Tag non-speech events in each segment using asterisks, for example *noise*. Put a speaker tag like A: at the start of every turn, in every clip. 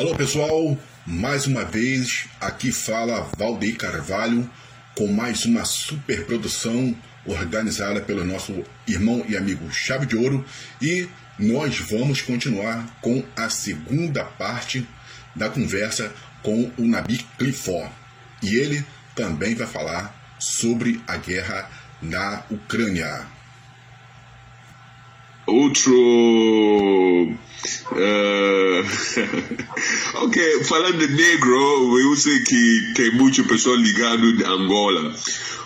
A: Alô pessoal, mais uma vez aqui fala Valdeir Carvalho com mais uma super produção organizada pelo nosso irmão e amigo Chave de Ouro e nós vamos continuar com a segunda parte da conversa com o Nabi Clifford e ele também vai falar sobre a guerra na Ucrânia.
B: Outro. Uh, *laughs* ok, falando de negro, eu sei que tem muita pessoa ligado de Angola.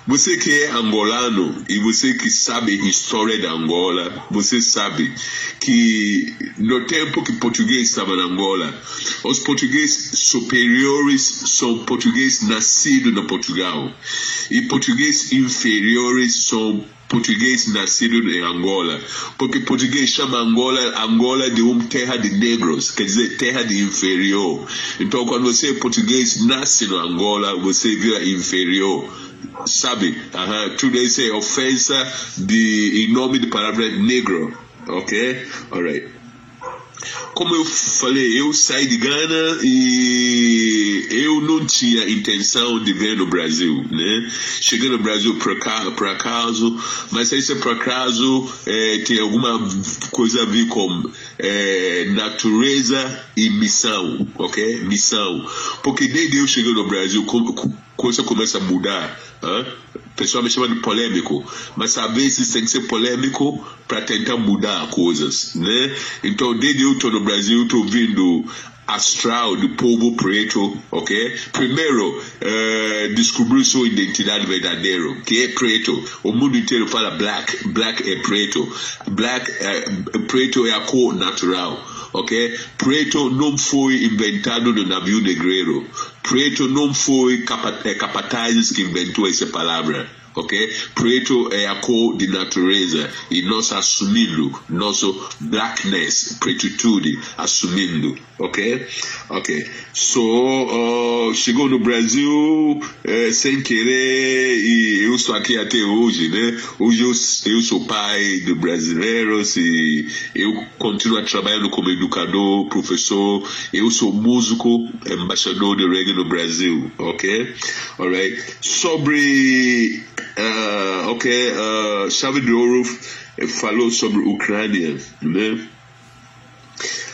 B: Você que é angolano e você que sabe a história da Angola, você sabe que no tempo que português estava na Angola, os portugueses superiores são portugueses nascidos no Portugal. E portugueses inferiores são português nascido em Angola, porque português chama Angola Angola de uma terra de negros, quer dizer terra de inferior. Então quando você é português nasce no Angola, você vira inferior sabe? Uhum. Tudo isso é ofensa de, em nome da palavra negro, ok? Alright. Como eu falei, eu saí de Gana e eu não tinha intenção de ver no Brasil, né? Cheguei no Brasil por, por acaso, mas é por acaso é, tem alguma coisa a ver com é, natureza e missão, ok? Missão. Porque desde eu cheguei no Brasil, coisa começa a mudar. O pessoal me chama de polêmico, mas às vezes tem que ser polêmico para tentar mudar coisas, né? Então, desde eu estou no Brasil, estou vindo astral do povo preto, ok? Primeiro, uh, descobrir sua identidade verdadeira, que é preto. O mundo inteiro fala black, black é preto. Black, uh, preto é a cor natural ok? Preto não foi inventado no navio negreiro. Preto não foi capatazes que inventou essa palavra ok? Preto é a cor de natureza e nós assumindo nosso blackness, pretitude, assumindo, ok? Ok. So, uh, chegou no Brasil sem querer e eu estou aqui até hoje, né? Hoje eu, eu sou pai de brasileiros e eu continuo trabalhando como educador, professor, eu sou músico, embaixador de reggae no Brasil, ok? Alright. Sobre ok, uh, Ouro falou sobre Ucrânia, né?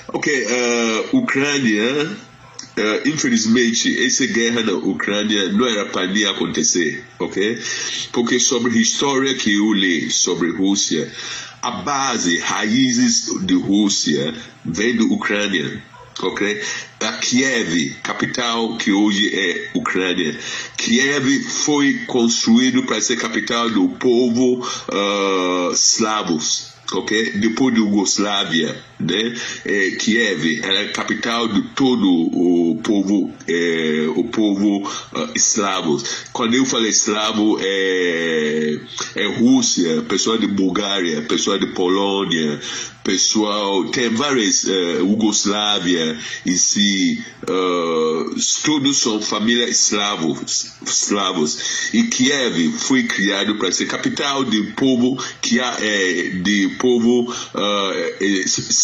B: Ok, uh, Ucrânia, uh, infelizmente, essa guerra na Ucrânia não era para nem acontecer, ok? Porque sobre a história que eu li sobre Rússia, a base, raízes de Rússia vem da Ucrânia, ok? A Kiev, capital que hoje é Ucrânia. Kiev foi construído para ser capital do povo uh, slavos ok? Depois de Yugoslávia, né? É, Kiev era a capital de todo o povo, é, o povo uh, eslavo. Quando eu falo eslavo, é, é Rússia, pessoal de Bulgária, pessoal de Polônia, pessoal, tem várias, uh, Yugoslávia em si, uh, todos são famílias eslavos, eslavos. E Kiev foi criado para ser capital do povo que é, de povo uh,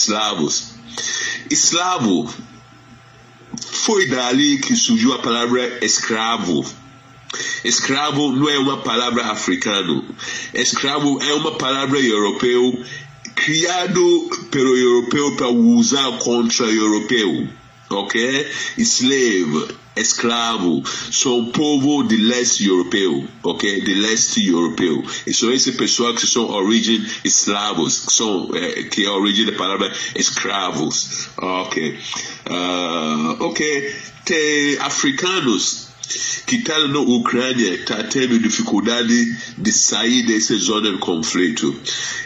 B: eslavos. Eslavo foi dali que surgiu a palavra escravo. Escravo não é uma palavra africana. Escravo é uma palavra europeu criado pelo europeu para usar contra o europeu. Ok? Slave escravo, são povo de leste europeu, ok? De leste europeu. E são esse pessoal que são origem escravos, que são é, que é a origem da palavra escravos, ok? Uh, ok, tem africanos que estão na Ucrânia está tendo dificuldade de sair dessa zona de conflito.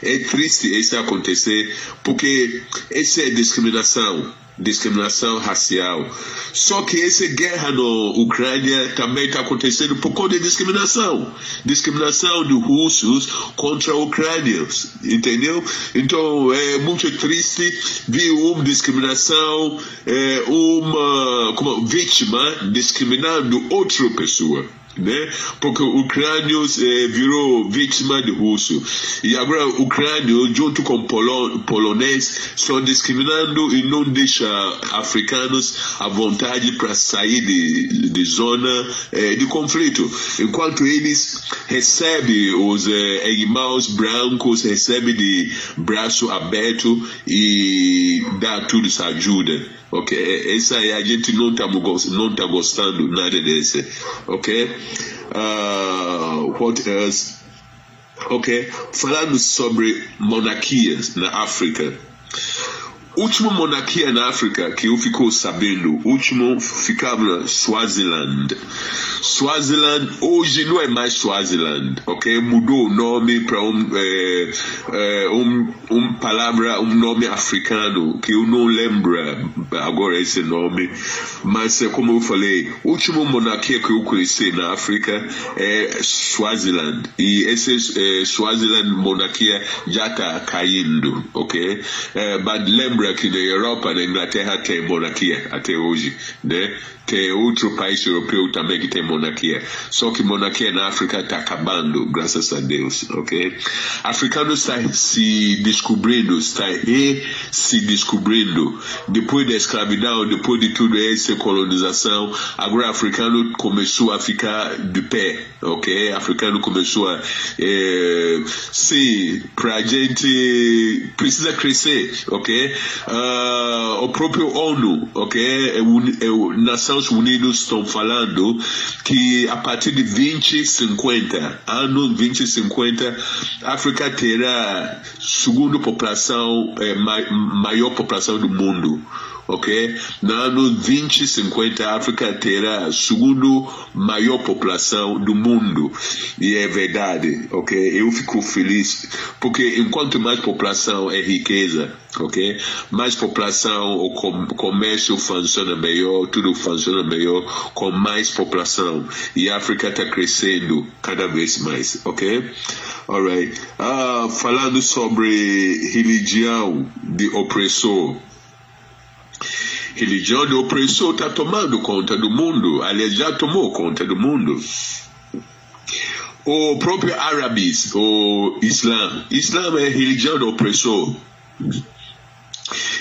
B: É triste isso acontecer porque essa é discriminação discriminação racial. Só que essa guerra na Ucrânia também está acontecendo por conta de discriminação. Discriminação de russos contra ucrânios, entendeu? Então é muito triste ver uma discriminação, é, uma como, vítima discriminando outra pessoa. Né? Porque ucrânios eh, virou vítima de russo. E agora ucrânios, junto com polo, polonês, estão discriminando e não deixam africanos à vontade para sair de, de zona eh, de conflito. Enquanto eles recebem os eh, brancos, recebem de braço aberto e dá tudo essa ajuda. Ok? Essa aí a gente não está tá gostando nada desse. Ok? Uh, what else? Ok? Falando sobre monarquias na África. Última monarquia na África que eu ficou sabendo, último ficava na Swaziland. Swaziland hoje não é mais Swaziland, ok? Mudou o nome para um, é, é, um, um palavra, um nome africano que eu não lembro agora esse nome, mas é como eu falei, última monarquia que eu conheci na África é Swaziland e esse é, Swaziland monarquia já está caindo, ok? É, mas lembra que na Europa, na Inglaterra tem monarquia até hoje, né? Tem outro país europeu também que tem monarquia. Só que monarquia na África está acabando, graças a Deus, ok? Africano está se descobrindo, está re se descobrindo. Depois da escravidão, depois de tudo essa colonização, agora africano começou a ficar de pé, ok? Africano começou a, é, sim, para a gente precisa crescer, ok? Uh, o próprio ONU, ok? É, é, nação Estados Unidos estão falando que a partir de 2050, ano 2050, a África terá segunda população, é, maior população do mundo ok? No ano 2050, a África terá a segunda maior população do mundo. E é verdade, ok? Eu fico feliz, porque enquanto mais população é riqueza, ok? Mais população, o comércio funciona melhor, tudo funciona melhor com mais população. E a África está crescendo cada vez mais, ok? Alright. Uh, falando sobre religião de opressor, religião de opressor está tomando conta do mundo, aliás, já tomou conta do mundo. O próprio árabes, o Islã, Islã é religião do opressor.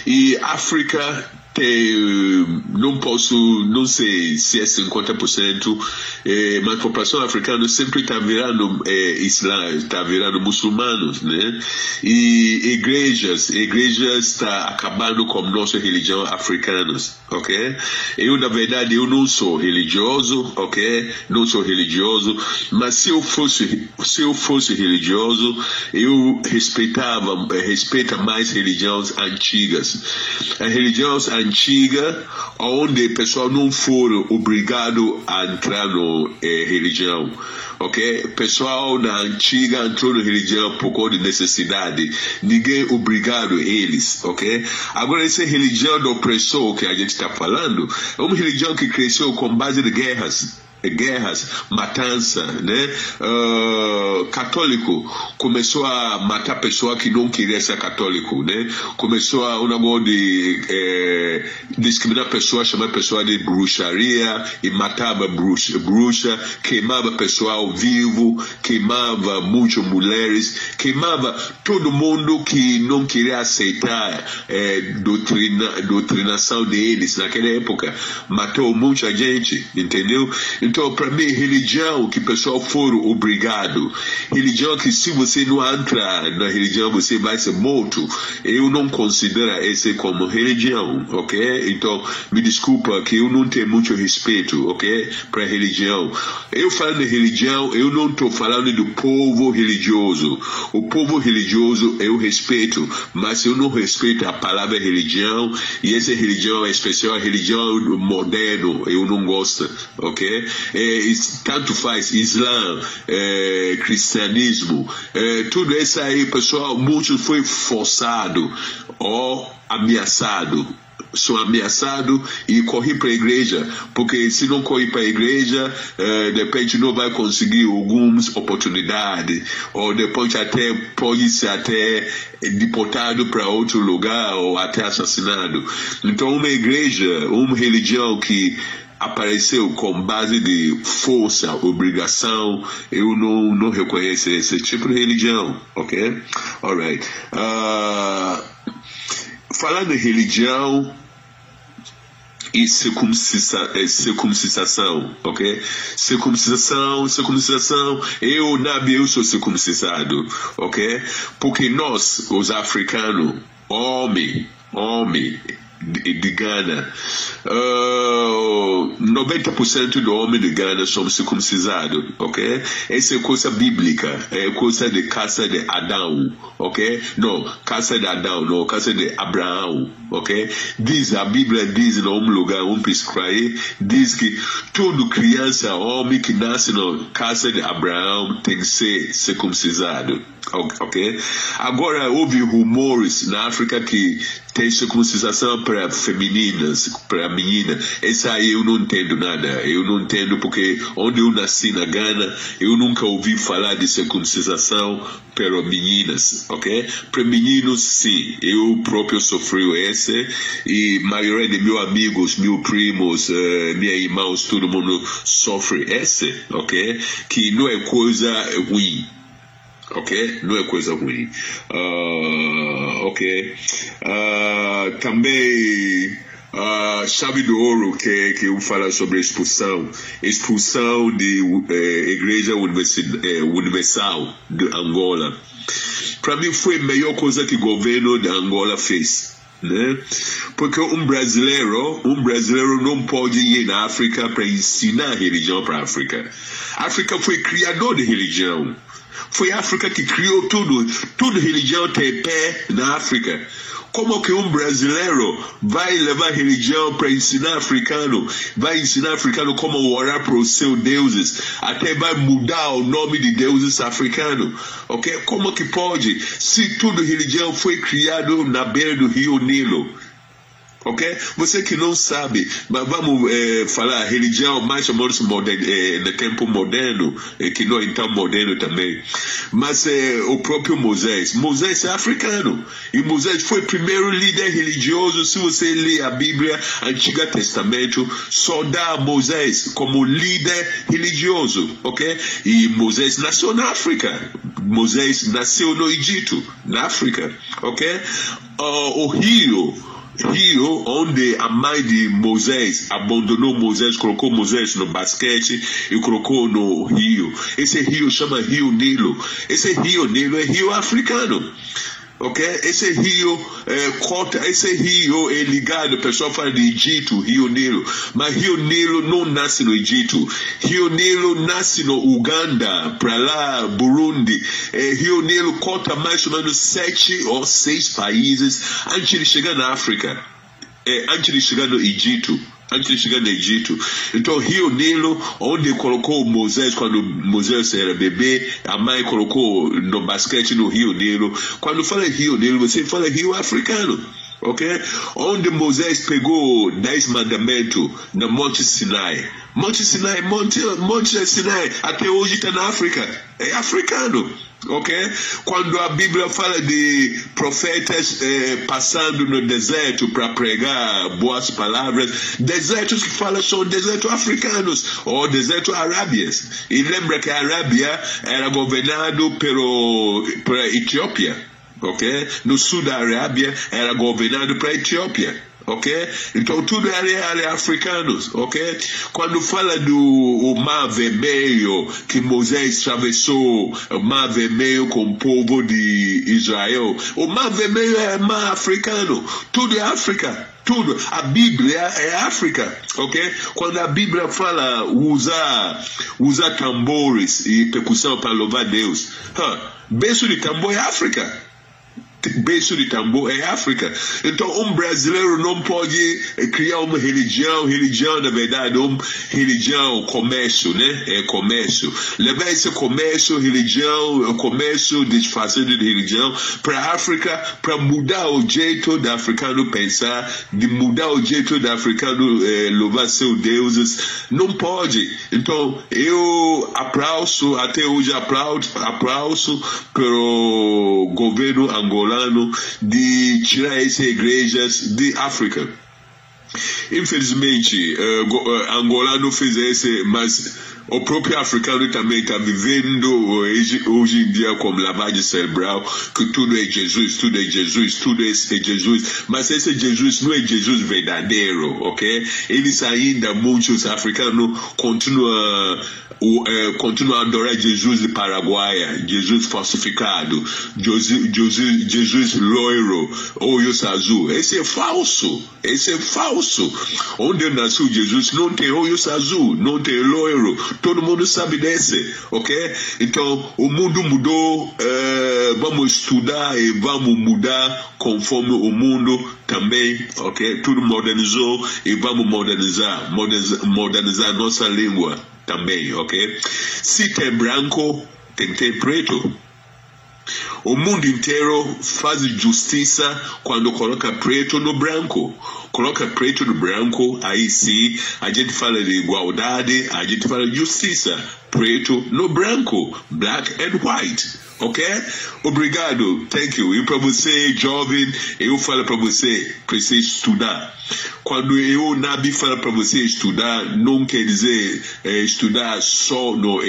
B: E África tem, não posso, não sei se é 50%, é, mas a população africana sempre está virando é, islã, está virando muçulmanos, né? E igrejas, igrejas está acabando com nossa religião africanos, ok? Eu, na verdade, eu não sou religioso, ok? Não sou religioso, mas se eu fosse, se eu fosse religioso, eu respeitava, respeita mais religiões antigas. As religiões antiga, onde o pessoal não for obrigado a entrar na eh, religião. Ok? Pessoal na antiga entrou na religião por causa de necessidade. Ninguém obrigado eles. Ok? Agora, essa religião do opressor que a gente está falando é uma religião que cresceu com base de guerras guerras, matança, né? Uh, católico começou a matar pessoa que não queria ser católico, né? Começou a um negócio de é, discriminar pessoas, chamar pessoa de bruxaria e matava bruxa, bruxa, queimava pessoal vivo, queimava muitas mulheres, queimava todo mundo que não queria aceitar é, doutrina, doutrinação deles naquela época. Matou muita gente, entendeu? Então, para mim, religião que o pessoal for obrigado, religião que se você não entra na religião você vai ser morto, eu não considero esse como religião, ok? Então, me desculpa que eu não tenho muito respeito, ok? Para religião. Eu falo de religião, eu não estou falando do povo religioso. O povo religioso eu respeito, mas eu não respeito a palavra religião e essa religião é especial, a religião moderno, eu não gosto, ok? É, tanto faz Islã, é, cristianismo, é, tudo isso aí, pessoal, muitos foi forçado. Ou ameaçado. Sou ameaçado e corri para a igreja, porque se não correr para a igreja, eh, de repente não vai conseguir algumas oportunidades, ou depois até pode ser até deportado para outro lugar ou até assassinado. Então uma igreja, uma religião que apareceu com base de força, obrigação, eu não, não reconheço esse tipo de religião, ok? Alright. Uh, falando em religião, e circuncisa, é, circuncisação, ok? Circuncisação, circuncisação, eu, Nabi, eu sou circuncisado, ok? Porque nós, os africanos, homem, homem, de, de Ghana, uh, 90% do homem de Ghana são circuncisados, ok? Essa é coisa bíblica, é coisa de casa de Adão, ok? Não, casa de Adão, não, casa de Abraão, ok? Diz, a Bíblia diz em um lugar, um prescreve, diz que todo criança, homem que nasce na casa de Abraão tem que ser circuncisado, ok? Agora, houve rumores na África que tem circuncisação para femininas, para meninas. Essa aí eu não entendo nada. Eu não entendo porque onde eu nasci na Gana, eu nunca ouvi falar de circuncisação para meninas, ok? Para meninos, sim. Eu próprio sofri esse e a maioria de meus amigos, meus primos, uh, meus irmãos, todo mundo sofre esse, ok? Que não é coisa ruim ok? Não é coisa ruim. Uh, ok? Uh, também uh, chave do ouro que que eu falo sobre expulsão, expulsão de eh, igreja eh, universal de Angola. Para mim foi a melhor coisa que o governo de Angola fez. Né? Porque um brasileiro, um brasileiro não pode ir na África para ensinar religião para a África. A África foi criador de religião. Foi a África que criou tudo. Tudo religião tem pé na África. Como que um brasileiro vai levar religião para ensinar africano? Vai ensinar africano como orar para os seus deuses? Até vai mudar o nome de deuses africanos. Ok? Como que pode? Se tudo religião foi criado na beira do rio Nilo ok? Você que não sabe, mas vamos é, falar religião mais ou menos moderno, é, no tempo moderno, é, que não é tão moderno também. Mas é, o próprio Moisés, Moisés é africano e Moisés foi o primeiro líder religioso. Se você lê a Bíblia, Antigo Testamento, só dá Moisés como líder religioso, ok? E Moisés nasceu na África. Moisés nasceu no Egito, na África, ok? Uh, o rio rio onde a mãe de Moisés abandonou Moisés, colocou Moisés no basquete e colocou no rio. Esse rio chama Rio Nilo. Esse rio Nilo é rio africano ok? Esse rio é, corta, esse rio é ligado, o pessoal fala de Egito, Rio Nilo, mas Rio Nilo não nasce no Egito, Rio Nilo nasce no Uganda, para lá, Burundi, é, Rio Nilo corta mais ou menos sete ou seis países antes de chegar na África, é, antes de chegar no Egito antes de chegar no Egito. Então, Rio Nilo, onde colocou Moisés quando Moisés era bebê, a mãe colocou no basquete no Rio Nilo. Quando fala Rio Nilo, você fala Rio Africano. Ok? Onde Moisés pegou dez mandamentos no Monte Sinai. Monte Sinai, Monte, Monte Sinai, até hoje está na África. É africano ok? Quando a Bíblia fala de profetas eh, passando no deserto para pregar boas palavras, desertos que falam são desertos africanos ou desertos arábias. E lembra que a Arábia era governado pelo, pela Etiópia, ok? No sul da Arábia era governado pela Etiópia ok? Então tudo é, é africano, ok? Quando fala do mar vermelho que Moisés atravessou o mar vermelho com o povo de Israel, o mar vermelho é mar africano, tudo é África tudo. A Bíblia é África, ok? Quando a Bíblia fala usar, usar tambores e percussão para louvar Deus, huh, berço de tambor é África berço de tambor é África. Então, um brasileiro não pode eh, criar uma religião, religião, na verdade, uma religião, comércio, né? É comércio. Levar esse comércio, religião, comércio disfarçado de religião para a África, para mudar o jeito do africano pensar, de mudar o jeito do africano eh, louvar seus deuses. Não pode. Então, eu aplauso, até hoje aplaudo, aplauso pelo governo angolano angolano de tirar essas igrejas de África. Infelizmente, uh, Angola não fez esse, mas o próprio africano também está vivendo hoje, hoje em dia como lavagem cerebral, que tudo é Jesus, tudo é Jesus, tudo é Jesus. Mas esse Jesus não é Jesus verdadeiro, ok? Eles ainda, muitos africanos, continuam o, é, continua a adorar Jesus de Paraguaia, Jesus falsificado, Jesus, Jesus, Jesus loiro, olhos azul. Esse é falso, esse é falso. Onde nasceu Jesus não tem olhos azul, não tem loiro. Todo mundo sabe desse, ok? Então o mundo mudou, é, vamos estudar e vamos mudar conforme o mundo também, ok? Tudo modernizou e vamos modernizar, modernizar, modernizar nossa língua também, ok? Se tem branco, tem que ter preto. O mundo inteiro faz justiça quando coloca preto no branco. Coloca preto no branco, aí sim a gente fala de igualdade, a gente fala de justiça. Preto no branco, black and white. Ok? Obrigado, thank you. E para você, jovem, eu falo para você, precisa estudar. Quando eu, Nabi, falo para você estudar, não quer dizer é, estudar só na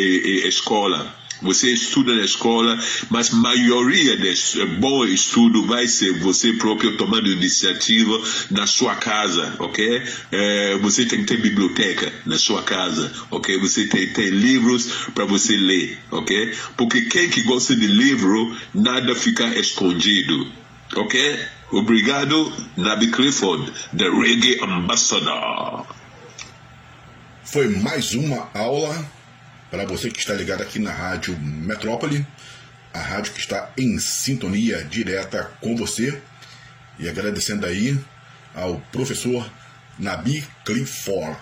B: escola você estuda na escola, mas a maioria desse bom estudo vai ser você próprio tomando iniciativa na sua casa, ok? É, você tem que ter biblioteca na sua casa, ok? Você tem que ter livros para você ler, ok? Porque quem que gosta de livro, nada fica escondido, ok? Obrigado, Nabi Clifford, the Reggae Ambassador.
A: Foi mais uma aula para você que está ligado aqui na Rádio Metrópole, a rádio que está em sintonia direta com você. E agradecendo aí ao professor Nabi Clifford.